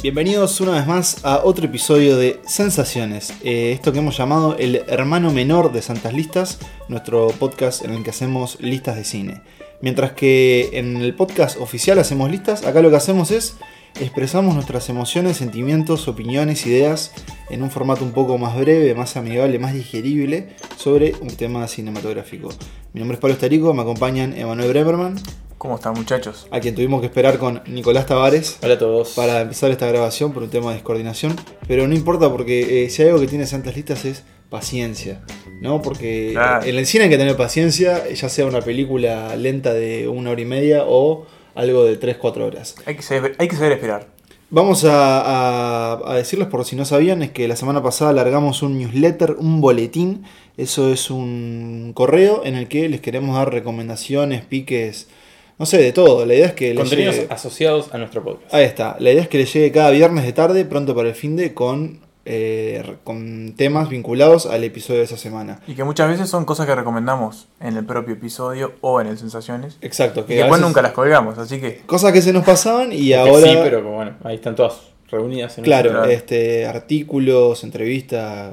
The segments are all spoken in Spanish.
Bienvenidos una vez más a otro episodio de Sensaciones, eh, esto que hemos llamado el hermano menor de Santas Listas, nuestro podcast en el que hacemos listas de cine. Mientras que en el podcast oficial hacemos listas, acá lo que hacemos es expresamos nuestras emociones, sentimientos, opiniones, ideas en un formato un poco más breve, más amigable, más digerible sobre un tema cinematográfico. Mi nombre es Pablo Estarico, me acompañan Emanuel Bremerman, ¿Cómo están muchachos? a quien tuvimos que esperar con Nicolás Tavares Hola a todos. para empezar esta grabación por un tema de descoordinación. Pero no importa porque eh, si hay algo que tiene Santas Listas es paciencia. ¿No? Porque Claro. en el cine hay que tener paciencia, ya sea una película lenta de una hora y media o algo de 3-4 horas. Hay que saber, hay que saber esperar. Vamos a, a- a decirles por si no sabían, es que la semana pasada largamos un newsletter, un boletín. Eso es un correo en el que les queremos dar recomendaciones, piques, no sé, de todo. La idea es que Contenidos llegue- asociados a nuestro podcast. Ahí está. La idea es que les llegue cada viernes de tarde, pronto para el fin de, con, eh, con temas vinculados al episodio de esa semana. Y que muchas veces son cosas que recomendamos en el propio episodio o en el Sensaciones. Exacto. Que después veces- nunca las colgamos, así que Cosas que se nos pasaban y ahora. Sí, pero bueno, ahí están todas reunidas en Claro, este, artículos, entrevistas,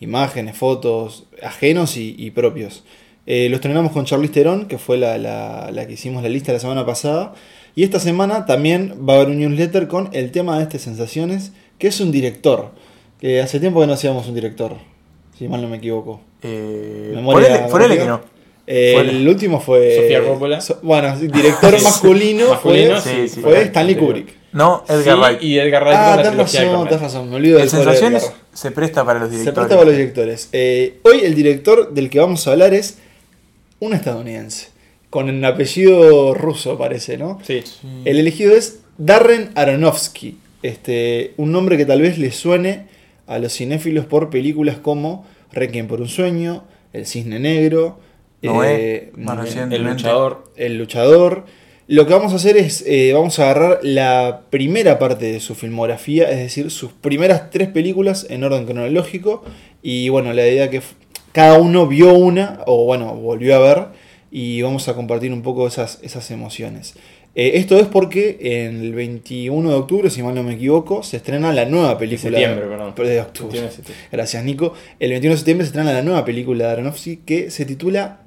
imágenes, fotos, ajenos y, y propios. Eh, los estrenamos con Charlize Theron, que fue la, la- la que hicimos la lista la semana pasada. Y esta semana también va a haber un newsletter con el tema de este Sensaciones, que es un director. Que hace tiempo que no hacíamos un director, si mal no me equivoco. eh, Memoria ponele, ponele que no. Eh, el último fue. Sofía Coppola. So- bueno, sí, director Sí. masculino, Masculino, fue, sí, sí, fue Stanley. Kubrick. No, Sí, Edgar Wright. y Edgar Wright Ah, con la tenés de razón, tenés razón, me olvido Edgar. Sensaciones se presta para los Se directores. presta para los directores. Eh, hoy el director del que vamos a hablar es un estadounidense. Con un apellido ruso, parece, ¿no? Sí. El elegido es Darren Aronofsky. Este, un nombre que tal vez le suene a los cinéfilos por películas como Requiem por un sueño, El Cisne Negro, Noé, eh. El luchador. El Luchador. Lo que vamos a hacer es, eh, vamos a agarrar la primera parte de su filmografía, es decir, sus primeras tres películas en orden cronológico. Y bueno, la idea que cada uno vio una, o bueno, volvió a ver, y vamos a compartir un poco esas, esas emociones. Eh, esto es porque el 21 de octubre, si mal no me equivoco, se estrena la nueva De película. septiembre, perdón. De octubre. 21 de septiembre. Gracias, Nico. El 21 de septiembre se estrena la nueva película de Aronofsky que se titula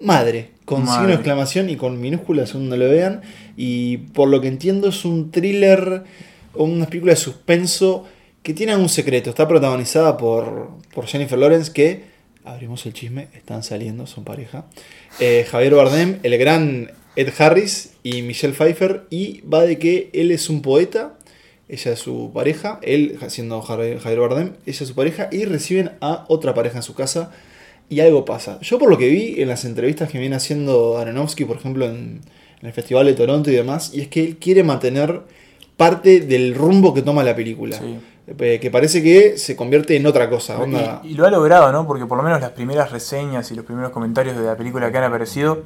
Madre, con Madre. signo de exclamación y con minúsculas según no lo vean. Y por lo que entiendo es un thriller o una película de suspenso que tiene un secreto. Está protagonizada por, por Jennifer Lawrence que, abrimos el chisme, están saliendo, son pareja. Eh, Javier Bardem, el gran Ed Harris y Michelle Pfeiffer. Y va de que él es un poeta ella es su pareja, él siendo Javier Bardem, ella es su pareja y reciben a otra pareja en su casa y algo pasa. Yo por lo que vi en las entrevistas que viene haciendo Aronofsky, por ejemplo, en, en el Festival de Toronto y demás, y es que él quiere mantener parte del rumbo que toma la película. Sí. Eh, Que parece que se convierte en otra cosa. onda- Y, y lo ha logrado, ¿no? Porque por lo menos las primeras reseñas y los primeros comentarios de la película que han aparecido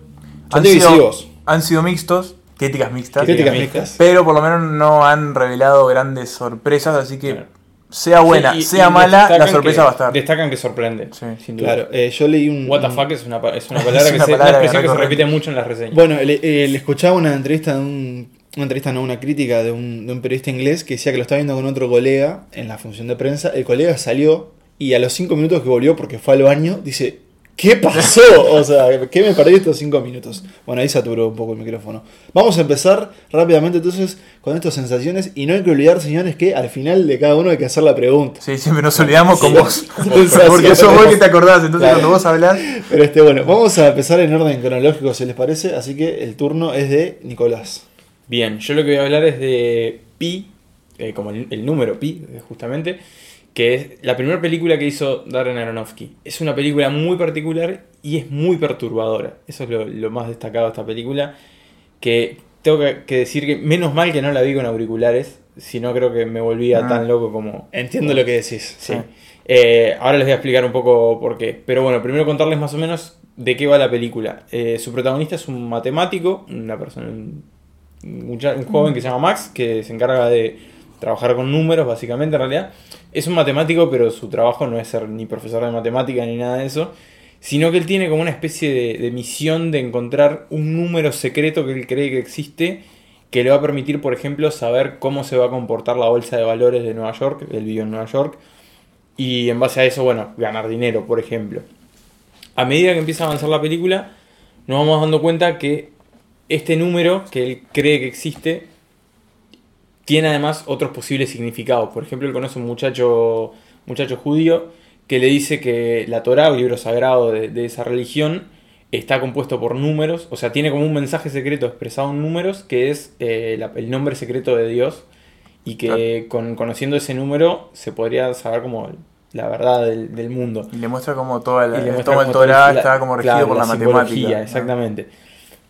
han sido, han sido mixtos, críticas mixtas. Críticas mixtas. Pero por lo menos no han revelado grandes sorpresas, así que Claro. sea buena, Sí, y- sea y mala, la sorpresa que- va a estar. Destacan que sorprende. Sí. Sin duda. Claro, eh, yo leí un... What the fuck es una, es una palabra, que una se, palabra una expresión que se recurrente. repite mucho en las reseñas. Bueno, le, eh, le escuchaba una entrevista de un. Una entrevista, no, una crítica de un, de un periodista inglés que decía que lo estaba viendo con otro colega en la función de prensa. El colega salió y a los cinco minutos que volvió porque fue al baño, dice: ¿Qué pasó? O sea, ¿qué me perdí estos cinco minutos? Bueno, ahí saturó un poco el micrófono. Vamos a empezar rápidamente entonces con estas sensaciones. Y no hay que olvidar, señores, que al final de cada uno hay que hacer la pregunta. Sí, siempre nos olvidamos con vos. Porque sos vos que te acordás, entonces Claro. cuando vos hablás. Pero este, bueno, vamos a empezar en orden cronológico, si les parece. Así que el turno es de Nicolás. Bien, yo lo que voy a hablar es de Pi, eh, como el, el número Pi, eh, justamente, que es la primera película que hizo Darren Aronofsky. Es una película muy particular y es muy perturbadora. Eso es lo, lo más destacado de esta película. Que tengo que, que decir que menos mal que no la vi con auriculares, si no creo que me volvía Ah. tan loco como... Entiendo lo que decís. Sí. Eh, ahora les voy a explicar un poco por qué. Pero bueno, primero contarles más o menos de qué va la película. Eh, su protagonista es un matemático, una persona, un, un joven que se llama Max, que se encarga de trabajar con números, básicamente, en realidad. Es un matemático, pero su trabajo no es ser ni profesor de matemática ni nada de eso, sino que él tiene como una especie de, misión de encontrar un número secreto que él cree que existe que le va a permitir, por ejemplo, saber cómo se va a comportar la bolsa de valores de Nueva York, él vive en Nueva York, y en base a eso, bueno, ganar dinero, por ejemplo. A medida que empieza a avanzar la película, nos vamos dando cuenta que este número que él cree que existe tiene además otros posibles significados. Por ejemplo, él conoce un muchacho, muchacho judío que le dice que la Torah, el libro sagrado de, de esa religión, está compuesto por números, o sea, tiene como un mensaje secreto expresado en números, que es eh, la- el nombre secreto de Dios, y que con, conociendo ese número se podría saber como la verdad del, del mundo. Y le muestra como toda la, todo el Torah está como regido claro, por la, matemática. ¿no?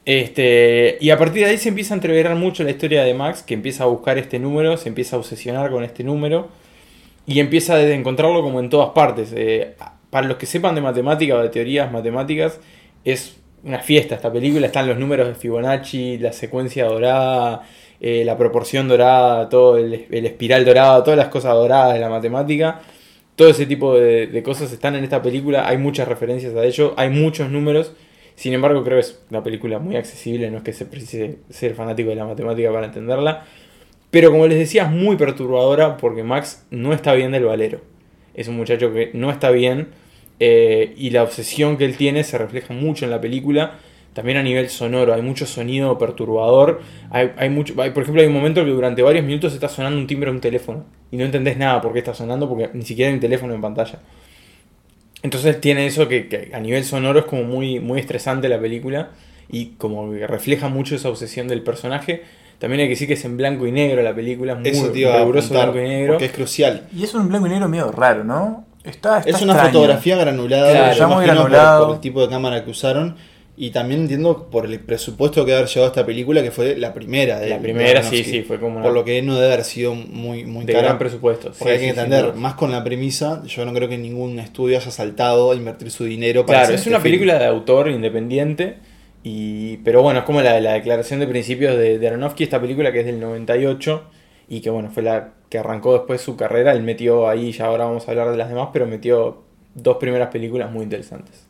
Este, y a partir de ahí se empieza a entreverar mucho la historia de Max, que empieza a buscar este número, se empieza a obsesionar con este número y empieza a encontrarlo como en todas partes. Eh, para los que sepan de matemática o de teorías matemáticas, es una fiesta esta película. Están los números de Fibonacci, la secuencia dorada, eh, la proporción dorada, todo el, el espiral dorado, todas las cosas doradas de la matemática. Todo ese tipo de, de cosas están en esta película. Hay muchas referencias a ello, hay muchos números. Sin embargo, creo que es una película muy accesible, no es que se precise ser fanático de la matemática para entenderla. Pero como les decía, es muy perturbadora porque Max no está bien del valero. Es un muchacho que no está bien eh, y la obsesión que él tiene se refleja mucho en la película. También a nivel sonoro, hay mucho sonido perturbador. Hay, hay mucho, hay- por ejemplo, hay un momento que durante varios minutos está sonando un timbre de un teléfono y no entendés nada por qué está sonando porque ni siquiera hay un teléfono en pantalla. Entonces tiene eso que, que a nivel sonoro es como muy, muy estresante la película y como que refleja mucho esa obsesión del personaje. También hay que decir que es en blanco y negro la película, es muy Eso te iba a riguroso apuntar, blanco y negro. porque es crucial. Y es un blanco y negro medio raro, ¿no? Está, está Es una extraño. fotografía granulada, Claro, yo ya muy imagino por- granulado. Por, el tipo de cámara que usaron. Y también entiendo por el presupuesto que haber llevado esta película, que fue la primera de La de primera, sí, sí, fue como una, Por lo que no debe haber sido muy, muy de cara. gran presupuesto. sí, Porque hay que entender, más con la premisa, yo no creo que ningún estudio haya saltado a invertir su dinero para Claro, hacer es este una film. película de autor independiente. Y, pero bueno, es como la, la declaración de principios de, de Aronofsky, esta película que es del 98 y que bueno, fue la que arrancó después su carrera. Él metió ahí, ya ahora vamos a hablar de las demás, pero metió dos primeras películas muy interesantes.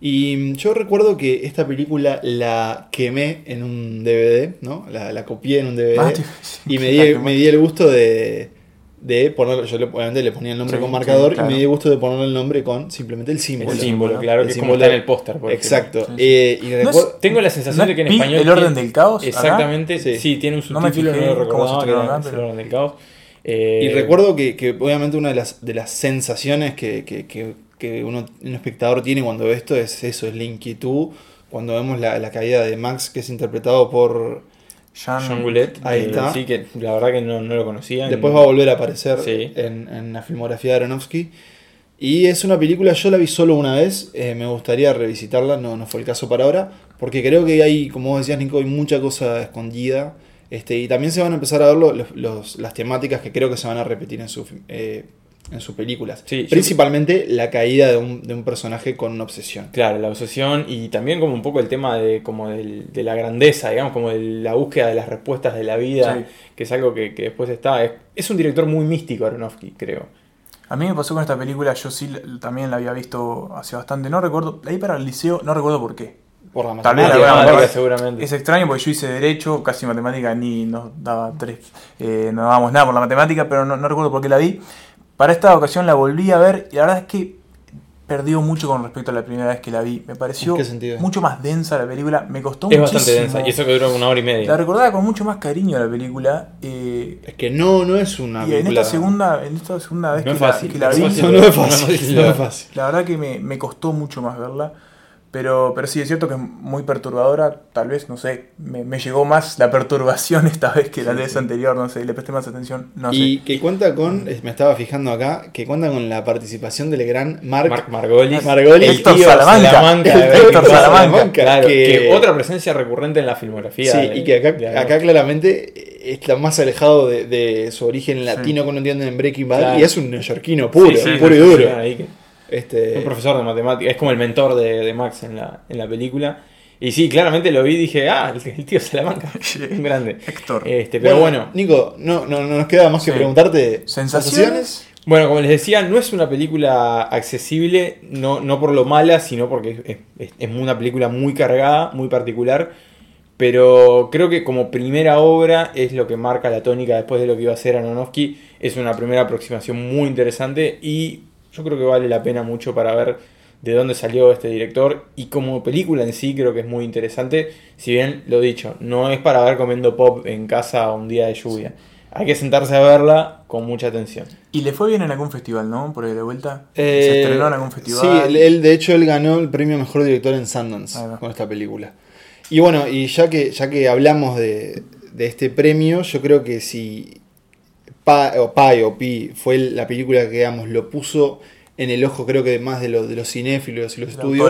Y yo recuerdo que esta película la quemé en un DVD, ¿no? La, la copié en un DVD. Ah, y me di, me di el gusto de, de ponerlo, yo le- obviamente le ponía el nombre Sí, con sí, marcador claro. y me di el gusto de ponerle el nombre con simplemente el símbolo. El símbolo, claro, el que es como símbolo está en el póster. por ejemplo. Exacto. Sí, sí. Eh, y No es- recuerdo- Tengo la sensación de que en ¿No es español. ¿El orden del caos? acá? Exactamente, Sí. sí. tiene un No me subtítulo, no, fijé lo se que acá, el orden del caos. Eh, Y recuerdo que, que obviamente una de las, de las sensaciones que, que- que- que uno, un espectador tiene cuando ve esto es eso, es la inquietud. Cuando vemos la, la caída de Max, que es interpretado por... Jean, Goulet, Ahí está. Sí, que la verdad que no, no lo conocía. Después va a volver a aparecer Sí. en, en la filmografía de Aronofsky. Y es una película, yo la vi solo una vez, eh, me gustaría revisitarla, no, no fue el caso para ahora, porque creo que hay, como vos decías Nico, hay mucha cosa escondida. Este, y también se van a empezar a ver lo- los- los- las temáticas que creo que se van a repetir en, su, eh, en sus películas. Sí, yo- Principalmente la caída de un, de un personaje con una obsesión. Claro, la obsesión y también como un poco el tema de, como del- de la grandeza, digamos, como de la búsqueda de las respuestas de la vida, Sí. que es algo que, que después está. Es, es un director muy místico, Aronofsky, creo. A mí me pasó con esta película, yo sí también la había visto hace bastante, no recuerdo, la vi para el liceo, no recuerdo por qué. Por la Tal vez la matemática, Matemática, seguramente. Es extraño porque yo hice derecho, casi matemática ni nos daba tres, eh, no dábamos nada por la matemática, pero no, no recuerdo por qué la vi. Para esta ocasión la volví a ver y la verdad es que perdió mucho con respecto a la primera vez que la vi. Me pareció ¿En mucho más densa la película, me costó Es muchísimo. bastante densa, y eso que dura una hora y media. La recordaba con mucho más cariño la película. eh, Es que no, no es una y en película... esta segunda, en esta segunda vez No que, es la- que vi, fácil. No, no es fácil, no es fácil. la verdad que me, me costó mucho más verla. Pero, pero sí, es cierto que es muy perturbadora. Tal vez, no sé, me, me llegó más la perturbación esta vez que la Sí, vez sí. anterior. No sé, le presté más atención. No y sé. que cuenta con, me estaba fijando acá, que cuenta con la participación del gran Mark, Marc Margolis. Margolis. El tío Salamanca. Salamanca de Héctor Breaking Bad. Salamanca. Claro, que- que... otra presencia recurrente en la filmografía. Sí, de- y que acá, de acá claramente está más alejado de, de su origen latino que uno entiende en Breaking Bad Claro. y es un neoyorquino puro, Sí, sí, puro y duro. Este, Un profesor de matemáticas, es como el mentor de, de Max en la, en la película. Y sí, claramente lo vi y dije, ah, el, el tío Salamanca, Sí. un grande. Héctor. Este, pero bueno, Nico, no, no, no nos queda más que Sí. preguntarte ¿Sensaciones? bueno, como les decía, no es una película accesible, no, no por lo mala, sino porque es, es- es una película muy cargada, muy particular. Pero creo que como primera obra es lo que marca la tónica después de lo que iba a hacer Aronofsky. Es una primera aproximación muy interesante y yo creo que vale la pena mucho para ver de dónde salió este director y como película en sí creo que es muy interesante. Si bien lo dicho, no es para ver comiendo pop en casa un día de lluvia. Hay que sentarse a verla con mucha atención. Y le fue bien en algún festival, ¿no? Por ahí de vuelta. Eh, Se estrenó en algún festival. Sí, él- él, de hecho él ganó el premio mejor director en Sundance con esta película. Y bueno, y ya que, ya que hablamos de, de este premio, yo creo que si Pa, o Pi o Pi fue la película que digamos lo puso en el ojo, creo que más de, los de los cinéfilos y los estudios.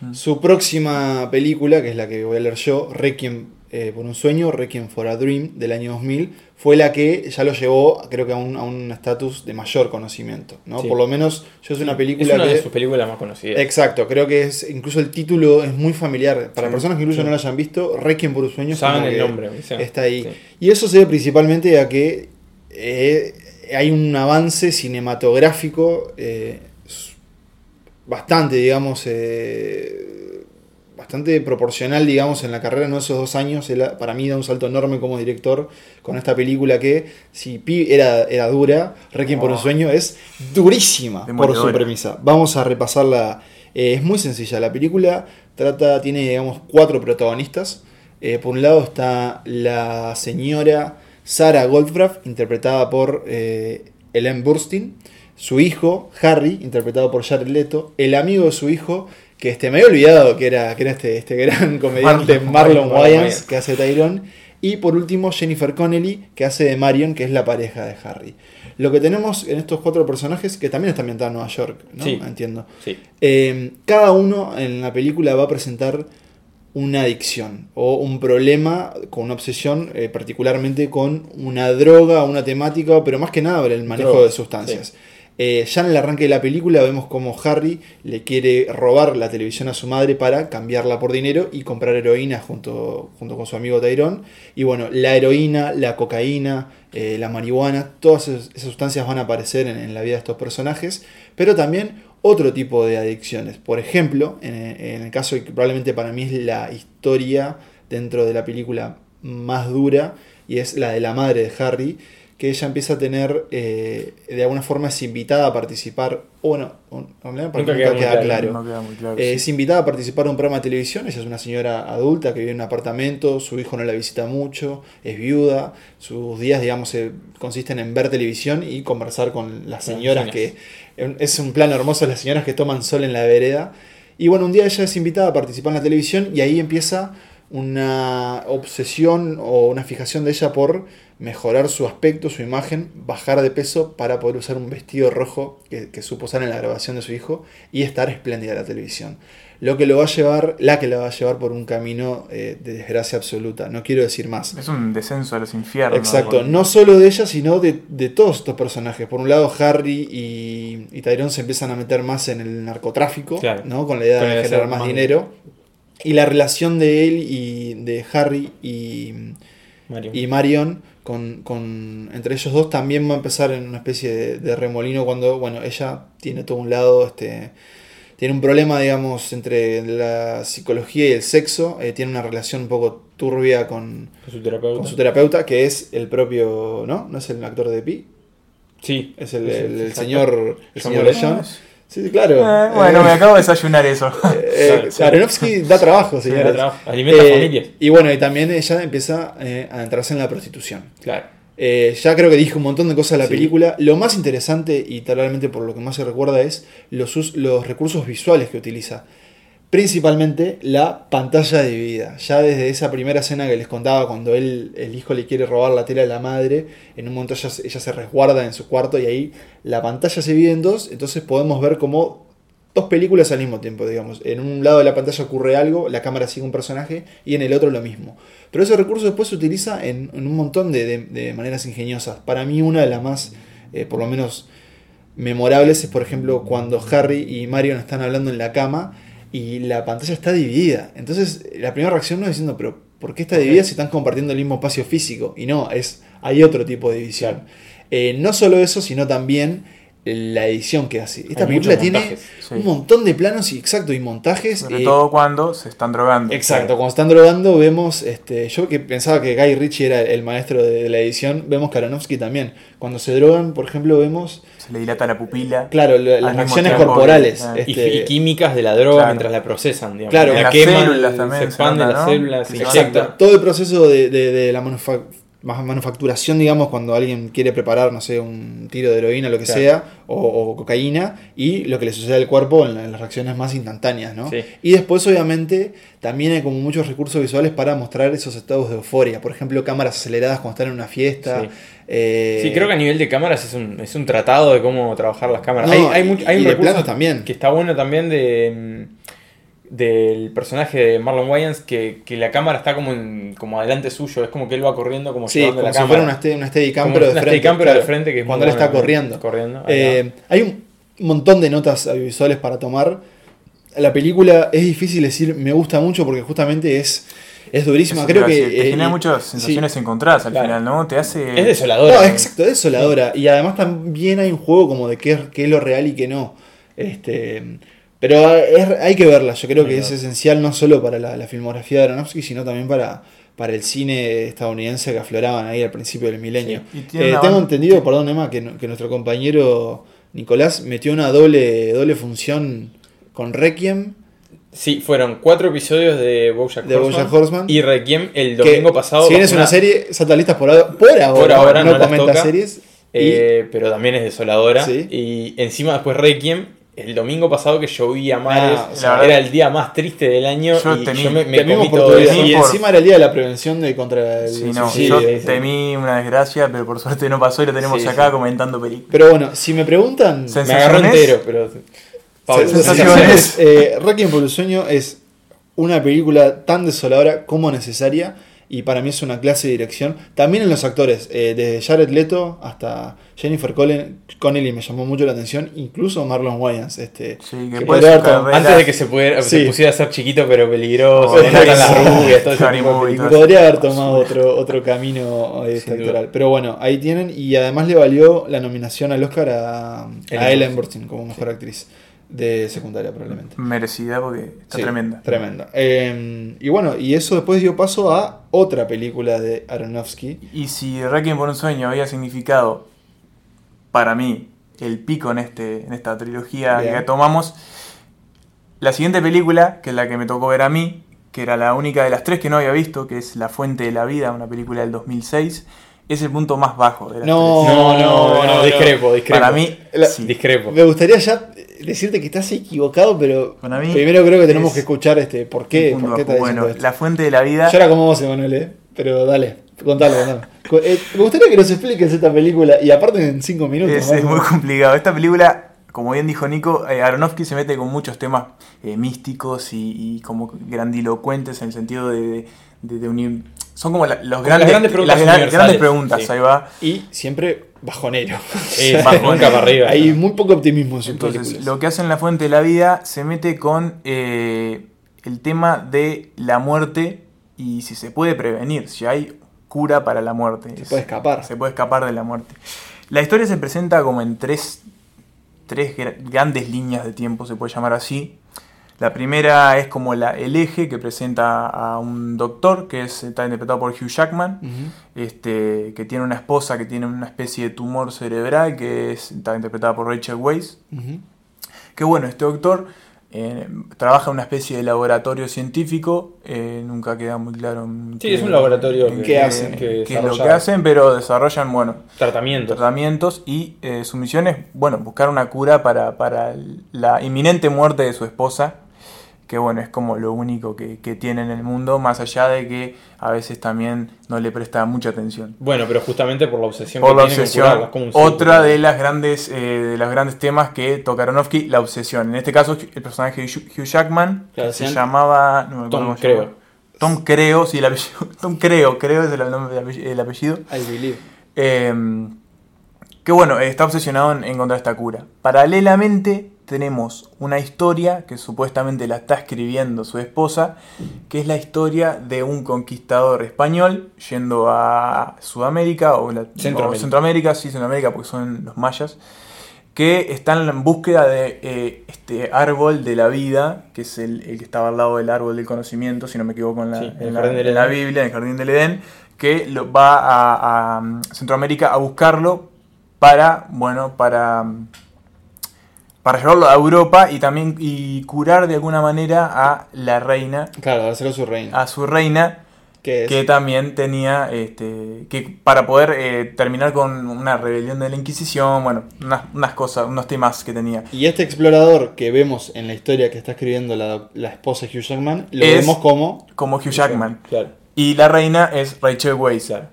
Mm. Su próxima película, que es la que voy a leer yo, Requiem eh, por un sueño, Requiem for a Dream, del año 2000, fue la que ya lo llevó, creo que a un a un estatus de mayor conocimiento. ¿no? Sí. Por lo menos, yo es una Es película una que... de sus películas más conocidas. Exacto, creo que es incluso el título es muy familiar. Para Sí, personas que incluso sí. no lo hayan visto, Requiem por un sueño es Saben el nombre. está ahí. sí. Y eso se debe principalmente a que eh, hay un avance cinematográfico eh, bastante, digamos, eh, bastante proporcional, digamos, en la carrera en esos dos años. Él, para mí da un salto enorme como director con esta película que, si Pi era, era dura, Requiem por un Oh. sueño es durísima por su premisa. Vamos a repasarla. Es muy sencilla. La película trata, tiene, digamos, cuatro protagonistas. Por un lado está la señora Sarah Goldfrapp, interpretada por eh, Ellen Burstyn. Su hijo, Harry, interpretado por Jared Leto. El amigo de su hijo, que este, me había olvidado que era, que era este, este gran comediante Marlon- Marlon, Wayans, Wayans. que hace Tyrone. Y por último, Jennifer Connelly, que hace de Marion, que es la pareja de Harry. Lo que tenemos en estos cuatro personajes, que también está ambientado en Nueva York, ¿no? Sí. Entiendo. Sí. Eh, cada uno en la película va a presentar una adicción o un problema con una obsesión, eh, particularmente con una droga, una temática, pero más que nada por el manejo Droga, de sustancias. Eh, ya en el arranque de la película vemos como Harry le quiere robar la televisión a su madre para cambiarla por dinero y comprar heroína junto, junto con su amigo Tyrone. Y bueno, la heroína, la cocaína, eh, la marihuana, todas esas esas sustancias van a aparecer en, en la vida de estos personajes, pero también otro tipo de adicciones. Por ejemplo, en, en el caso que probablemente para mí es la historia dentro de la película más dura, y es la de la madre de Harry, que ella empieza a tener, eh, de alguna forma es invitada a participar, o bueno, o- o- nunca, queda queda, muy claro, claro. No queda muy claro. Eh, sí. Es invitada a participar de un programa de televisión. Ella es una señora adulta que vive en un apartamento. Su hijo no la visita mucho. Es viuda. Sus días, digamos, se consisten en ver televisión y conversar con las señoras las que. Es un plan hermoso las señoras que toman sol en la vereda. Y bueno, un día ella es invitada a participar en la televisión y ahí empieza una obsesión o una fijación de ella por mejorar su aspecto, su imagen, bajar de peso para poder usar un vestido rojo que, que supo usar en la grabación de su hijo y estar espléndida en la televisión. Lo que lo va a llevar, la que la va a llevar por un camino eh, de desgracia absoluta. No quiero decir más. Es un descenso a los infiernos. Exacto, Porque- no solo de ella, sino de, de todos estos personajes. Por un lado, Harry y, y Tyrone se empiezan a meter más en el narcotráfico, Claro. ¿no? con la idea de generar más más dinero. Y la relación de él y de Harry y, Mario. y Marion con, con- entre ellos dos también va a empezar en una especie de, de remolino cuando bueno ella tiene todo un lado este tiene un problema digamos entre la psicología y el sexo eh, tiene una relación un poco turbia con, Con su terapeuta. con su terapeuta que es el propio no no es el actor de Pi Sí. es el, Sí, el- el exacto. señor el señor. John sí sí, claro Eh, bueno, Eh, me acabo de desayunar eso. eh, sí. Aronofsky da trabajo Sí, señores. da trabajo. Alimenta Eh, familias. y bueno y también ella empieza eh, a entrarse en la prostitución Claro. Eh, ya creo que dije un montón de cosas de la Sí. película. Lo más interesante y talmente por lo que más se recuerda es los, los recursos visuales que utiliza. Principalmente la pantalla dividida. Ya desde esa primera escena que les contaba, cuando él, el hijo le quiere robar la tela de la madre, en un momento ella, se- ella se resguarda en su cuarto y ahí la pantalla se divide en dos. Entonces podemos ver como dos películas al mismo tiempo, digamos. En un lado de la pantalla ocurre algo, la cámara sigue un personaje y en el otro lo mismo. Pero ese recurso después se utiliza en, en un montón de, de- de maneras ingeniosas. Para mí una de las más, eh, por lo menos, memorables es, por ejemplo, cuando Harry y Marion están hablando en la cama y la pantalla está dividida. Entonces, la primera reacción no es diciendo, pero ¿por qué está dividida si están compartiendo el mismo espacio físico? Y no, es hay otro tipo de división. Eh, no solo eso, sino también la edición que hace. Esta Hay película tiene montajes, sí. un montón de planos y exacto y montajes. Sobre eh, todo cuando se están drogando. Exacto, cuando están drogando vemos, este, yo que pensaba que Guy Ritchie era el maestro de la edición, vemos que Aronofsky también. Cuando se drogan, por ejemplo, vemos, Se le dilata la pupila. claro, las reacciones corporales. Y, este, y químicas de la droga Claro. mientras la procesan. Digamos. Claro. la Las queman, células también se se expanden nota, las ¿no? células, se. Exacto. Todo el proceso de, de- de la manufa- ma- manufacturación, digamos, cuando alguien quiere preparar, no sé, un tiro de heroína, lo que Claro. sea, o, o cocaína, y lo que le sucede al cuerpo en, la- en las reacciones más instantáneas, ¿no? Sí. Y después, obviamente, también hay como muchos recursos visuales para mostrar esos estados de euforia. Por ejemplo, cámaras aceleradas cuando están en una fiesta. Sí. eh, Sí, creo que a nivel de cámaras es un, es un tratado de cómo trabajar las cámaras. No, hay, hay, mucho- hay y un de recurso planos también. que está bueno también de del personaje de Marlon Wayans que, que la cámara está como en, como adelante suyo, es como que él va corriendo como Sí, llevando como la si cámara. fuera una, una Steadicam, pero de una frente. Steadicam, pero de claro, frente, que es cuando él está buena, corriendo. corriendo, Eh, hay un montón de notas audiovisuales para tomar. La película es difícil decir me gusta mucho porque justamente es, es durísima. Eso Creo que. decir, te eh, genera muchas sí. sensaciones encontradas al Claro. final, ¿no? Te hace. Es desoladora. No, exacto, es desoladora. Y además también hay un juego como de qué, es- qué es lo real y qué no. Este, pero es- hay que verla. Yo creo que es esencial no solo para la, la filmografía de Aronofsky, sino también para, para el cine estadounidense que afloraban ahí al principio del milenio. Sí, Eh, tengo banda- entendido, perdón Emma, que, nuestro compañero Nicolás metió una doble, doble función con Requiem. Sí, fueron cuatro episodios de Bojack De Horseman, Horseman. y Requiem el que, domingo pasado. Si bien es bajo una serie, salta listas por, ahora- por ahora, Por ahora no, comenta toca. series. y- Eh, pero también es desoladora. Sí. Y encima después Requiem, el domingo pasado que llovía mares, Ah, o sea, verdad- era el día más triste del año Yo y temí- yo me, me Temimos comí por todo eso. Y por- encima era el día de la prevención de contra el Sí, no, suicidio. yo temí una desgracia, pero por suerte no pasó y lo tenemos Sí, acá sí. comentando películas. Pero bueno, si me preguntan, Me agarró entero, pero... Pablo, Sensaciones. eh, Requiem por el sueño es una película tan desoladora como necesaria y para mí es una clase de dirección. También en los actores, eh, desde Jared Leto hasta Jennifer Connelly me llamó mucho la atención, incluso Marlon Wayans. Este, Sí, que puede haber Antes de que se, pudiera, se pusiera a ser chiquito pero peligroso, matan las rubias, todo ese Scary tipo de movie, todo Podría haber tomado otro, otro camino eh, Sin actoral. Pero bueno, ahí tienen. Y además le valió la nominación al Oscar a, Ellen a Ellen Burstyn. Burstyn como mejor actriz de secundaria, probablemente. Merecida porque está Sí, tremenda. Tremenda. Eh, y bueno, y eso después dio paso a otra película de Aronofsky. Y si Requiem por un sueño había significado para mí el pico en, este, en esta trilogía Bien. que tomamos, la siguiente película, que es la que me tocó ver a mí, que era la única de las tres que no había visto, que es La Fuente de la Vida, una película del 2006, es el punto más bajo de No. No, no, no, discrepo, discrepo. Para mí, La- sí. Discrepo. Me gustaría ya decirte que estás equivocado, pero Para mí primero creo que tenemos es que escuchar este por qué, por qué bajo. estás bueno, esto. La Fuente de la Vida... Yo era como vos, Emanuel, eh, pero dale, contalo, contalo. Co- eh, me gustaría que nos expliques esta película y aparte en cinco minutos. Es muy complicado. Esta película, como bien dijo Nico, eh, Aronofsky se mete con muchos temas eh, místicos y, y como grandilocuentes en el sentido de, de- de unir. Son como la- los Como grandes, las grandes preguntas las gran- universales, grandes preguntas, sí. ahí va. Y siempre bajonero. Eh, Bajo- nunca para arriba. Hay muy poco optimismo en sus Entonces, películas. lo que hace en La Fuente de la Vida se mete con eh, el tema de la muerte y si se puede prevenir, si hay cura para la muerte. Se Es- puede escapar. se puede escapar de la muerte. La historia se presenta como en tres, tres gra- grandes líneas de tiempo, se puede llamar así. La primera es como la, el eje que presenta a un doctor, que es, está interpretado por Hugh Jackman, este, que tiene una esposa que tiene una especie de tumor cerebral, que es, está interpretada por Rachel Weisz. Que bueno, este doctor eh, trabaja en una especie de laboratorio científico, eh, nunca queda muy claro. en Sí, es un laboratorio en que- ¿Qué hacen? que qué es lo que hacen, pero desarrollan, bueno, Tratamientos. tratamientos y eh, su misión es, bueno, buscar una cura para, para la inminente muerte de su esposa, que bueno, es como lo único que, que tiene en el mundo, más allá de que a veces también no le presta mucha atención. Bueno, pero justamente por la obsesión Por que la tiene obsesión, curarlas, como un otra de las grandes eh, de los grandes temas que toca Aronofsky, la obsesión. En este caso, el personaje de Hugh Jackman, que se llamaba... No me Tom cómo Creo. Tom Creo, sí, el apellido. Tom Creo, creo es el nombre del apellido- el apellido. I believe. Eh, que bueno, está obsesionado en encontrar esta cura. Paralelamente tenemos una historia que supuestamente la está escribiendo su esposa, que es la historia de un conquistador español yendo a Sudamérica o, la- Centroamérica. o Centroamérica, sí, Centroamérica porque son los mayas, que están en búsqueda de eh, este árbol de la vida, que es el, el que estaba al lado del árbol del conocimiento, si no me equivoco, en la, Sí, en en. Biblia, en el Jardín del Edén, que lo, va a, a, um, Centroamérica a buscarlo para, bueno, para, um, para llevarlo a Europa y también y curar de alguna manera a la reina, Claro, hacerlo su reina. a su reina, que es? que también tenía este que para poder eh, terminar con una rebelión de la Inquisición, bueno, unas, unas cosas, unos temas que tenía. Y este explorador que vemos en la historia que está escribiendo la, la esposa de Hugh Jackman, lo Es- vemos como. Como Hugh Jackman. Claro. Y la reina es Rachel Weisz. Claro.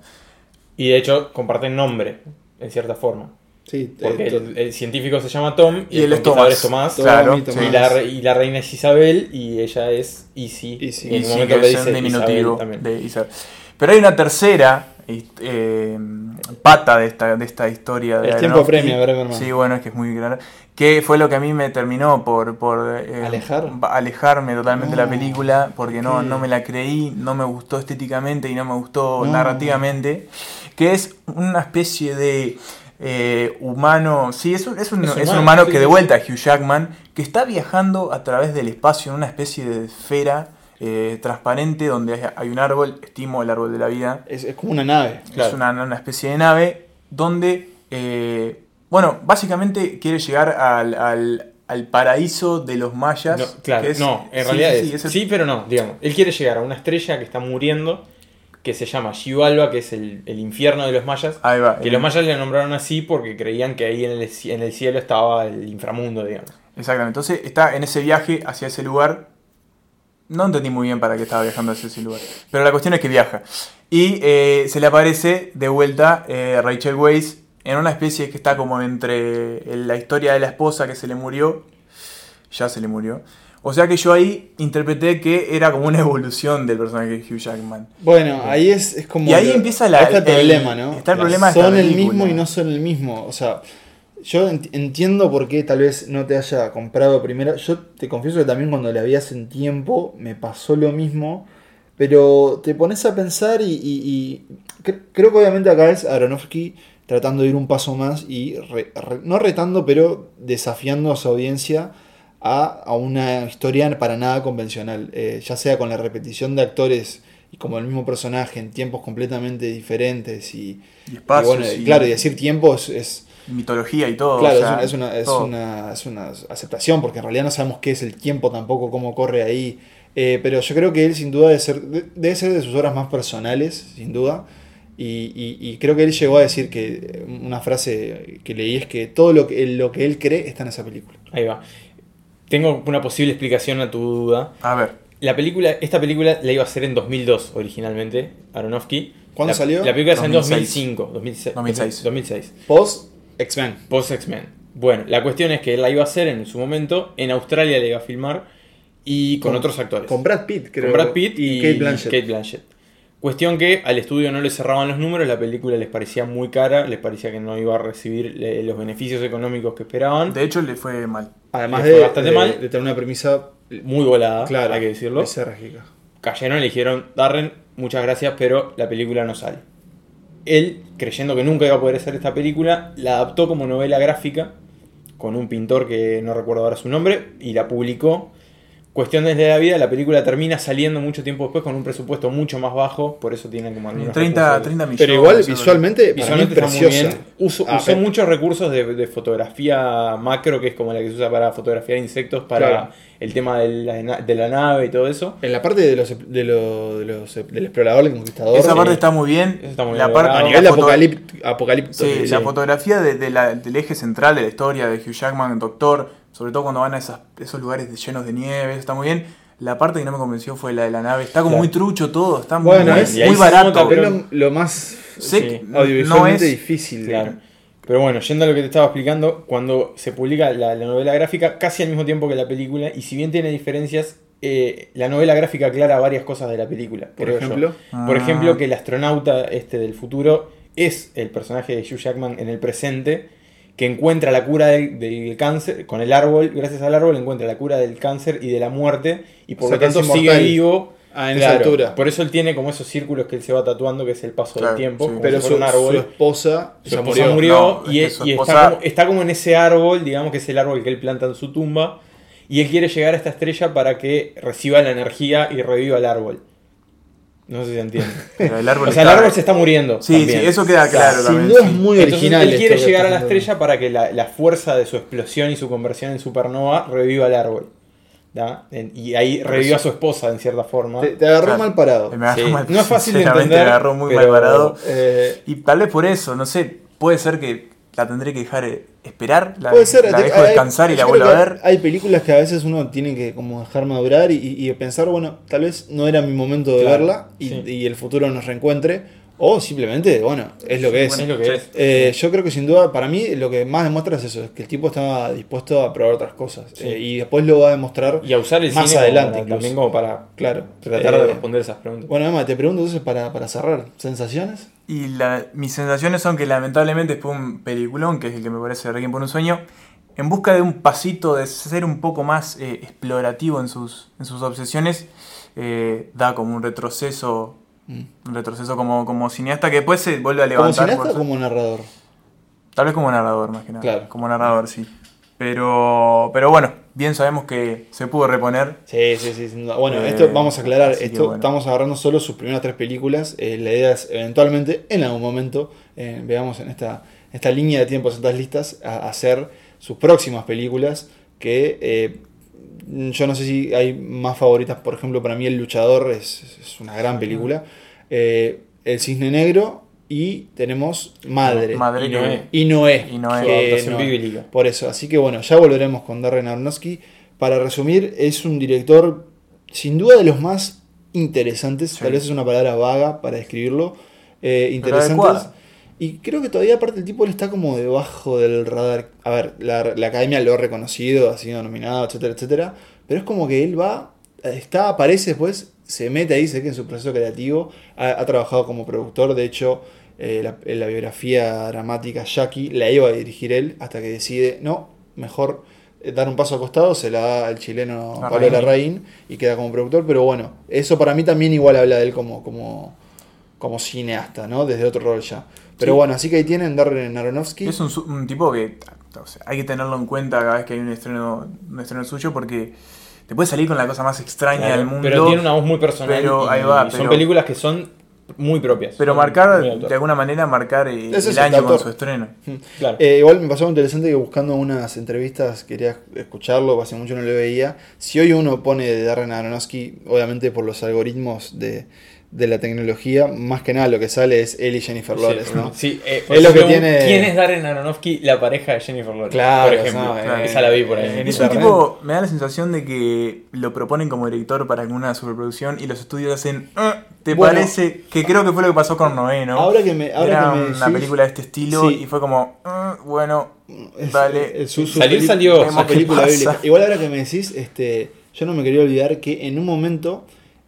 Y de hecho comparten nombre, en cierta forma. Sí, Porque eh, el, el científico se llama Tom y, Y el conquistador es. Tomás. Claro. Y la, re- y la reina es Isabel y ella es Isi. Isi. Y en un momento le dice diminutivo Isabel de Isabel. Pero hay una tercera eh, pata de esta, de esta historia de El tiempo Aronofsky. premia, Bergman. Sí, bueno, es que es muy claro. Que fue lo que a mí me terminó por, por eh, alejarme totalmente de No. la película, porque no, no me la creí, no me gustó estéticamente y no me gustó No. narrativamente. Que es una especie de eh, humano. Sí, es un, es un, Es es un humano, humano sí, que de vuelta Hugh Jackman, que está viajando a través del espacio en una especie de esfera eh, transparente donde hay, hay un árbol, estimo el árbol de la vida, es, es como una nave. Claro. es una, una especie de nave donde, eh, bueno, básicamente quiere llegar al, al- al paraíso de los mayas. No, claro, que no, en realidad sí, es. sí, el- Sí, pero no, digamos. Él quiere llegar a una estrella que está muriendo, que se llama Xibalba, que es el, el infierno de los mayas. Ahí va. Que los mayas le nombraron así porque creían que ahí en el, en el cielo estaba el inframundo, digamos. Exactamente. Entonces está en ese viaje hacia ese lugar. No entendí muy bien para qué estaba viajando hacia ese lugar. Pero la cuestión es que viaja. Y eh, se le aparece de vuelta eh, Rachel Weisz en una especie que está como entre eh, la historia de la esposa que se le murió. Ya se le murió. O sea que yo ahí interpreté que era como una evolución del personaje de Hugh Jackman. Bueno, ahí es, es como. Y ahí lo- empieza la- está el el- problema, ¿no? está el problema Son el mismo y no son el mismo. O sea, yo ent- entiendo por qué tal vez no te haya comprado primero. Yo te confieso que también cuando la vi hace un tiempo me pasó lo mismo. Pero te pones a pensar y, y- y cre- creo que obviamente acá es Aronofsky tratando de ir un paso más y re- re- no retando, pero desafiando a su audiencia a, a una historia para nada convencional, eh, ya sea con la repetición de actores y como el mismo personaje en tiempos completamente diferentes y, Y y espacios. bueno, y- claro, y decir tiempos es, mitología y todo. claro, o sea, es, una, es, todo. una, es, una, es una aceptación porque en realidad no sabemos qué es el tiempo tampoco, cómo corre ahí, eh, pero yo creo que él sin duda debe ser, de- debe ser de sus obras más personales, sin duda. Y, y- y creo que él llegó a decir que una frase que leí es que todo lo que, lo que él cree está en esa película. Ahí va. Tengo una posible explicación a tu duda. A ver. La película, esta película la iba a hacer en 2002 originalmente, Aronofsky. ¿Cuándo La- salió? La película salió en 2006. 2005, 2006. 2006. 2006. Post X-Men. Post X-Men. Bueno, la cuestión es que él la iba a hacer en su momento, en Australia la iba a filmar y con, otros actores. Con Brad Pitt, creo. Con Brad Pitt y, Kate Blanchett. Kate Blanchett. Cuestión que al estudio no le cerraban los números, la película les parecía muy cara, les parecía que no iba a recibir los beneficios económicos que esperaban. De hecho, le fue mal. Además de, fue bastante de- mal. de tener una premisa Muy volada, clara, hay que decirlo. lisérgica. Cayeron y le dijeron, Darren, muchas gracias, pero la película no sale. Él, creyendo que nunca iba a poder hacer esta película, la adaptó como novela gráfica con un pintor que no recuerdo ahora su nombre y la publicó. Cuestiones de la vida, la película termina saliendo mucho tiempo después con un presupuesto mucho más bajo, por eso tiene como algunos 30, recursos. 30 millones. Pero igual visualmente, para mí es Visualmente está muy preciosa. bien. Uso- Ah, usó pero- muchos recursos de, de fotografía macro, que es como la que se usa para fotografiar insectos, para Claro. el tema de la, de la nave y todo eso. En la parte de los, de lo- de los- del explorador, del conquistador. Esa parte eh, está muy bien. Está muy la bien parte, a nivel foto- apocalíptico. apocalíptico Sí, sí. la fotografía de, de la- del eje central de la historia de Hugh Jackman, Doctor, sobre todo cuando van a esas- esos lugares de- llenos de nieve, está muy bien. La parte que no me convenció fue la de la nave. Está como Claro. muy trucho todo, está Bueno, muy, es- muy barato. nota, Pero pero- lo, lo más Sí. no es, difícil. Claro. Pero bueno, yendo a lo que te estaba explicando, cuando se publica la, la novela gráfica, casi al mismo tiempo que la película, y si bien tiene diferencias, eh, la novela gráfica aclara varias cosas de la película. Por ejemplo. Por Ah. ejemplo, que el astronauta este del futuro es el personaje de Hugh Jackman en el presente, que encuentra la cura del, del cáncer, con el árbol, gracias al árbol encuentra la cura del cáncer y de la muerte, y por O sea lo que tanto sigue vivo Ah, en Claro, esa altura. Por eso él tiene como esos círculos que él se va tatuando, que es el paso Claro, del tiempo. sí. Pero su, un árbol. su esposa Su esposa murió. murió, No, y, es que su y esposa- está, como, está como en ese árbol, digamos que es el árbol que él planta en su tumba. Y él quiere llegar a esta estrella para que reciba la energía y reviva el árbol. No sé si se entiende. Pero el árbol o sea, el árbol se está muriendo. Sí, también. sí, eso queda claro Sin también. duda sí. es muy Entonces original. él quiere llegar a la estrella para que la, la fuerza de su explosión y su conversión en supernova reviva el árbol. ¿da? En- Y ahí reviva a su esposa en cierta forma. Te, te agarró Claro. mal parado. Me agarró Sí, mal- no es fácil de sinceramente entender, Me agarró muy pero- mal parado. Eh, Y tal vez por eso, no sé, puede ser que la tendré que dejar eh, esperar, la, Puede ser, la te- dejo hay- descansar y la vuelvo a ver. Hay películas que a veces uno tiene que como dejar madurar y, y pensar, bueno, tal vez no era mi momento de Claro, verla y, sí. y el futuro nos reencuentre. O simplemente, bueno, es lo que es. es lo que es. Eh, yo creo que sin duda, para mí, lo que más demuestra es eso, es que el tipo estaba dispuesto a probar otras cosas. Sí. Eh, y después lo va a demostrar Y a usar el más cine adelante. como- incluso. también como para Claro. tratar Eh, de responder esas preguntas. Bueno, Emma, te pregunto entonces para, para cerrar, ¿sensaciones? Y la- mis sensaciones son que lamentablemente de un peliculón, que es el que me parece Requiem por un sueño, en busca de un pasito, de ser un poco más eh, explorativo en sus, en sus obsesiones, eh, da como un retroceso. Un retroceso como, como cineasta que después se vuelve a ¿Como levantar. cineasta por o como narrador? Tal vez como narrador más que nada. Claro. Como narrador, sí. Pero, pero bueno, bien sabemos que se pudo reponer. Sí, sí, sí. Bueno, Eh, esto vamos a aclarar. Esto bueno. estamos agarrando solo sus primeras tres películas. Eh, la idea es eventualmente, en algún momento, eh, veamos en esta, esta línea de tiempos, en estas listas, a, hacer sus próximas películas. Que yo no sé si hay más favoritas. Por ejemplo, para mí El Luchador es, es una gran película. Eh, el Cisne Negro y tenemos Madre. Madre Y Noé. Y Noé. Y Noé. Su que adaptación Noé. bíblica. Por eso, así que bueno, ya volveremos con Darren Aronofsky. Para resumir, es un director sin duda de los más interesantes, Sí. tal vez es una palabra vaga para describirlo, eh, Pero interesantes. Y creo que todavía aparte el tipo está como debajo del radar. A ver, la, la academia lo ha reconocido, ha sido nominado, etcétera, etcétera. Pero es como que él va, está, aparece después, se mete ahí, sé que en su proceso creativo ha, ha trabajado como productor, de hecho eh, la, la biografía dramática Jackie la iba a dirigir él hasta que decide, no, mejor eh, dar un paso al costado, se la da al chileno Pablo. Larraín y queda como productor, pero bueno, eso para mí también igual habla de él como, como, como cineasta, ¿no? Desde otro rol ya. Pero Sí. bueno, así que ahí tienen Darren Aronofsky. Es un, tipo que o sea, hay que tenerlo en cuenta cada vez que hay un estreno, un estreno suyo porque te puede salir con la cosa más extraña Claro, del mundo. pero tiene una voz muy personal. pero y ahí va, son pero- películas que son muy propias. pero marcar, de alguna manera, marcar eh, es el año con su estreno. Claro. Eh, igual me pasó algo interesante que buscando unas entrevistas quería escucharlo, hace mucho no lo veía. Si hoy uno pone de Darren Aronofsky, obviamente por los algoritmos de, de la tecnología, más que nada lo que sale es él y Jennifer Lawrence, sí, ¿no? sí, eh, Es lo que tiene- ¿Quién es Darren Aronofsky? La pareja de Jennifer Lawrence. Claro, por ejemplo. no, eh, Esa la vi por ahí. en Es un tipo, me da la sensación de que lo proponen como director para alguna superproducción y los estudios hacen, "Ah, ¿te Bueno. parece? Que creo que fue lo que pasó con Noé, ¿no? Ahora que me, ahora Era que me una película de este estilo Sí. y fue como, "Ah, bueno, es su- su Salió, salió. su película bíblica. Igual ahora que me decís, este, yo no me quería olvidar que en un momento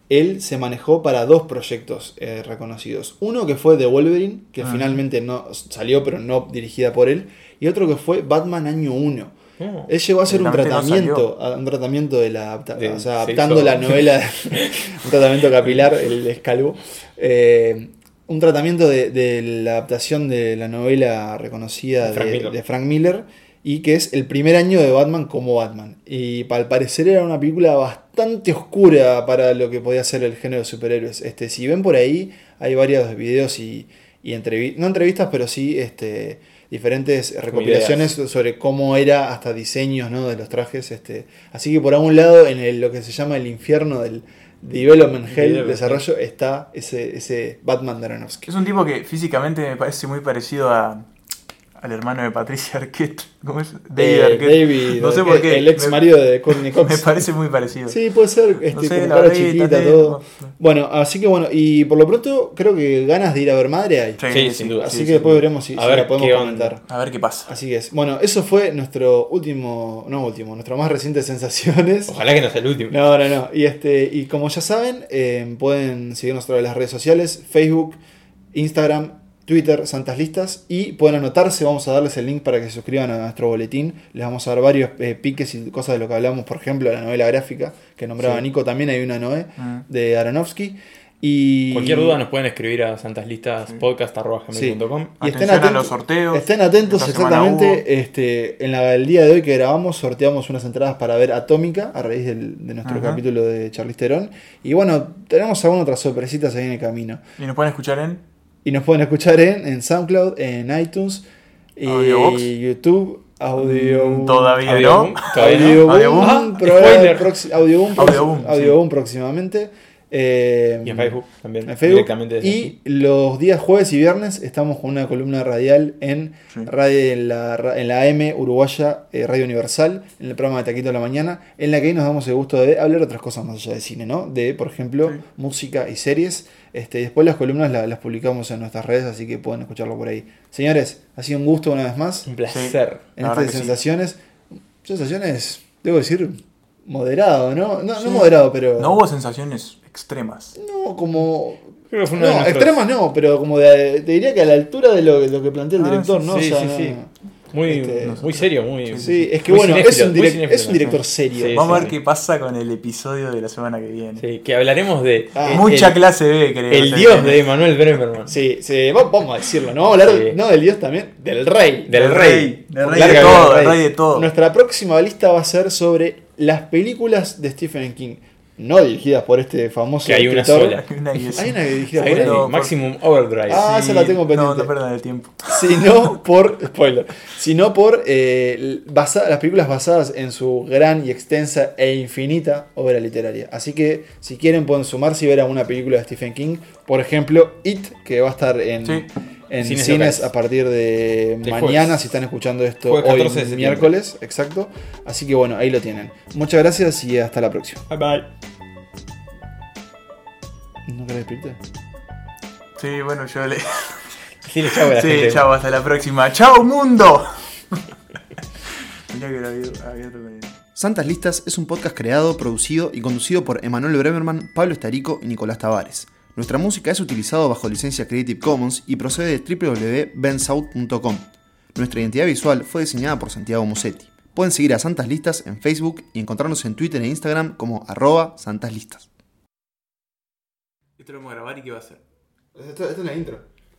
él se manejó para dos proyectos eh, reconocidos. Uno que fue The Wolverine, que Ah. finalmente no salió, pero no dirigida por él. Y otro que fue Batman Año 1. No. Él llegó a hacer un no tratamiento, un tratamiento de la De o sea, adaptando la novela, un tratamiento capilar, el escalvo, eh, un tratamiento de, de la adaptación de la novela reconocida Frank de Frank Miller y que es el primer año de Batman como Batman. Y al parecer era una película bastante oscura para lo que podía ser el género de superhéroes. Este, si ven por ahí, hay varios videos y, y entrevistas, no entrevistas, pero sí este, diferentes recopilaciones sobre cómo era hasta diseños ¿no? de los trajes. Este. Así que por algún lado, en el- lo que se llama el infierno del Development Hell, Development desarrollo, está ese, ese Batman de Aronofsky. Es un tipo que físicamente me parece muy parecido a, al hermano de Patricia Arquette. ¿Cómo es? David Eh, Arquette. David, no sé Arquette, por qué. El ex marido de Courtney Cox. Me parece muy parecido. Sí, puede ser, este, No sé, con la cara chiquita, también, todo. no. Bueno, así que bueno, y por lo pronto creo que ganas de ir a ver madre hay. Sí, sin duda. así sí, que sí. después veremos si, A si ver la podemos comentar. A ver qué pasa. Así que es. Bueno, eso fue nuestro último, no último, nuestro más reciente sensaciones. Ojalá que no sea el último. No, no, no. Y este, y como ya saben, eh, pueden seguirnos a través de las redes sociales, Facebook, Instagram, Twitter, Santas Listas, y pueden anotarse, vamos a darles el link para que se suscriban a nuestro boletín. Les vamos a dar varios eh, piques y cosas de lo que hablamos, por ejemplo, la novela gráfica que nombraba Sí. Nico, también hay una Noé Mm. de Aronofsky. Y Cualquier duda nos pueden escribir a santaslistaspodcast.com. Sí. Y estén a atentos, los sorteos. estén atentos exactamente. Este, en la, el día de hoy que grabamos, sorteamos unas entradas para ver Atómica a raíz del- de nuestro Ajá. capítulo de Charlize Theron. Y bueno, tenemos algunas otras sorpresitas ahí en el camino. Y nos pueden escuchar en. Y nos pueden escuchar en, en SoundCloud, en iTunes, y Audiobox. YouTube, Audio. Mm, Todavía Audio no. Boom. Todavía no. Audioboom, Audioboom. Ah, spoiler. Audioboom, Audioboom, Audioboom próximamente. Eh, Y en Facebook también. en Facebook. Directamente desde y los días jueves y viernes estamos con una columna radial en, Sí. radio, en, la, en la AM Uruguaya eh, Radio Universal, en el programa de Taquito de la Mañana, en la que ahí nos damos el gusto de hablar de otras cosas más allá de cine, ¿no? De, por ejemplo, Sí. música y series. Este, después las columnas la- las publicamos en nuestras redes, así que pueden escucharlo por ahí. Señores, ha sido un gusto una vez más. Un placer. En estas sensaciones, sensaciones, debo decir, moderado, ¿no? No, Sí. no moderado, pero... No hubo sensaciones extremas. No, como. Creo que fue uno de No, nuestros- extremas no, pero como de, te diría que a la altura de lo, de lo que plantea el Ah, director, sí, ¿no? sí, O sea, sí, sí. Muy, Este, muy serio, muy. Sí, es que bueno, es un, direc- es un director serio. Sí, Vamos a ver sí. qué pasa con el episodio de la semana que viene. Sí, que hablaremos de. Ah, el- Mucha el, clase B, creo. el dios viene. de Emanuel Bremerman. Sí, sí, va- vamos a decirlo, ¿no? Vamos a hablar Sí. no del dios también, del rey. Del rey. Del de todo, rey de todo. Nuestra próxima lista va a ser sobre las películas de Stephen King, no dirigidas por este famoso Que hay una escritor. sola. Una. Hay una dirigida Hay por una- No, Maximum Overdrive. Ah, esa la tengo No, pendiente. no perdan el tiempo. sino por spoiler, sino por eh, basa- las películas basadas en su gran y extensa e infinita obra literaria. Así que si quieren pueden sumarse y ver alguna película de Stephen King, por ejemplo It, que va a estar en, Sí. En Cines a partir de, De mañana, jueves. si están escuchando esto Jueves hoy 14 de septiembre. miércoles, exacto. Así que bueno, ahí lo tienen. Muchas gracias y hasta la próxima. Bye bye. ¿No querés despedirte? Sí, bueno, yo le. Sí, le chavo a la Sí, gente. chao, hasta la próxima. ¡Chao, mundo! Mirá que lo había abierto con él. Santas Listas es un podcast creado, producido y conducido por Emanuel Bremerman, Pablo Estarico y Nicolás Tavares. Nuestra música es utilizada bajo licencia Creative Commons y procede de www.bensouth.com. Nuestra identidad visual fue diseñada por Santiago Musetti. Pueden seguir a Santas Listas en Facebook y encontrarnos en Twitter e Instagram como arroba Santas Listas. Esto lo vamos a grabar y qué va a hacer. Esta es la intro.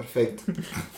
Perfecto.